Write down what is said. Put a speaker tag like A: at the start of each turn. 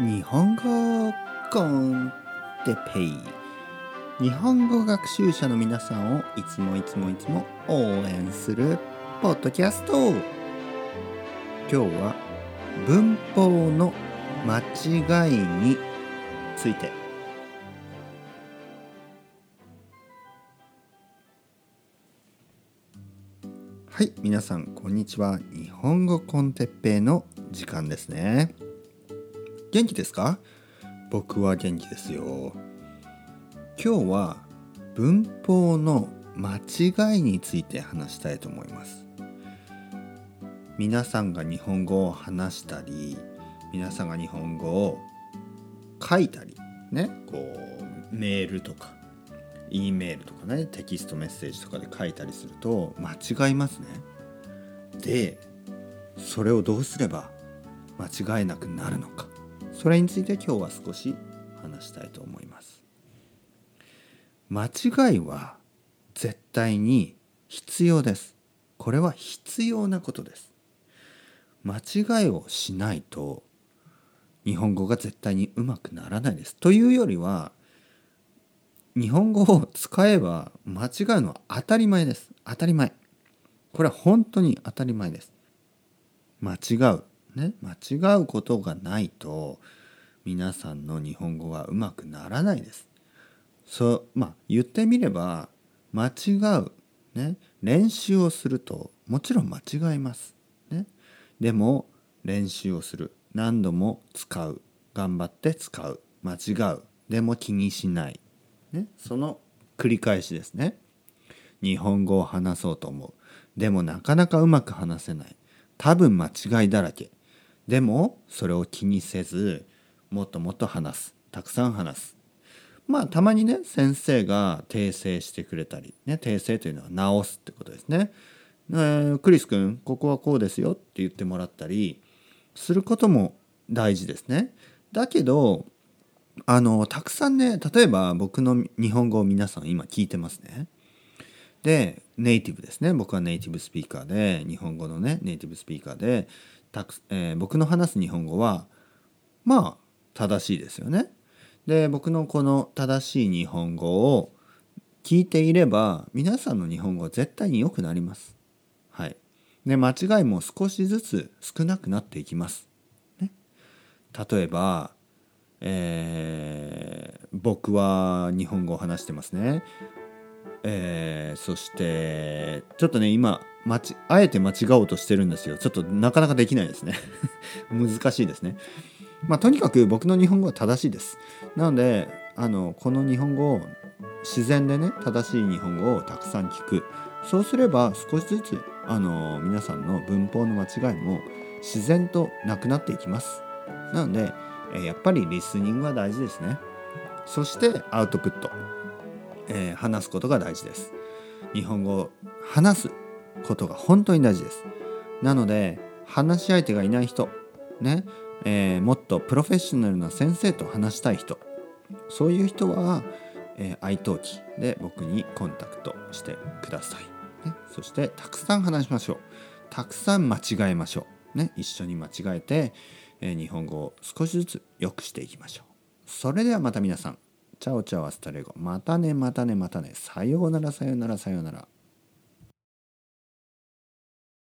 A: 日本語コンテペイ。日本語学習者の皆さんをいつもいつもいつも応援するポッドキャスト。今日は文法の間違いについて。はい皆さんこんにちは。日本語コンテッペイの時間ですね。元気ですか？僕は元気ですよ。今日は文法の間違いについて話したいと思います。皆さんが日本語を話したり皆さんが日本語を書いたりねこうメールとか E メールとかねテキストメッセージとかで書いたりすると間違いますね。でそれをどうすれば間違えなくなるのか。それについて今日は少し話したいと思います。間違いは絶対に必要です。これは必要なことです。間違いをしないと日本語が絶対にうまくならないです。というよりは日本語を使えば間違うのは当たり前です。当たり前。これは本当に当たり前です。間違う。ね。間違うことがないと皆さんの日本語はうまくならないです。そうまあ言ってみれば間違う、ね、練習をするともちろん間違います、ね、でも練習をする。何度も使う。頑張って使う。間違う。でも気にしない。ね、その繰り返しですね。日本語を話そうと思う。でもなかなかうまく話せない。多分間違いだらけ。でもそれを気にせずもっともっと話す。たくさん話す。まあたまにね先生が訂正してくれたり、ね、訂正というのは直すってことですね。えー、クリス君ここはこうですよって言ってもらったりすることも大事ですね。だけどあのたくさんね例えば僕の日本語を皆さん今聞いてますね。でネイティブですね僕はネイティブスピーカーで日本語のねネイティブスピーカーでたく、えー、僕の話す日本語はまあ正しいですよね。で僕のこの正しい日本語を聞いていれば皆さんの日本語は絶対に良くなります。はい。で間違いも少しずつ少なくなっていきます。ね、例えばえー、僕は日本語を話してますね。えー、そしてちょっとね今あえて間違おうとしてるんですよちょっとなかなかできないですね 難しいですねまあとにかく僕の日本語は正しいです。なのであのこの日本語を自然でね正しい日本語をたくさん聞く。そうすれば少しずつあの皆さんの文法の間違いも自然となくなっていきます。なのでやっぱりリスニングは大事ですね。そしてアウトプット、えー、話すことが大事です。日本語を話すことが本当に大事です。なので話し相手がいない人ね、えー、もっとプロフェッショナルな先生と話したい人そういう人は、えー、愛登記で僕にコンタクトしてください、ね、そしてたくさん話しましょうたくさん間違えましょう、ね、一緒に間違えてえ日本語を少しずつ良くしていきましょう。それではまた皆さん、 ciao ciao hasta luego。またねまたねまたね。さようならさようならさようなら。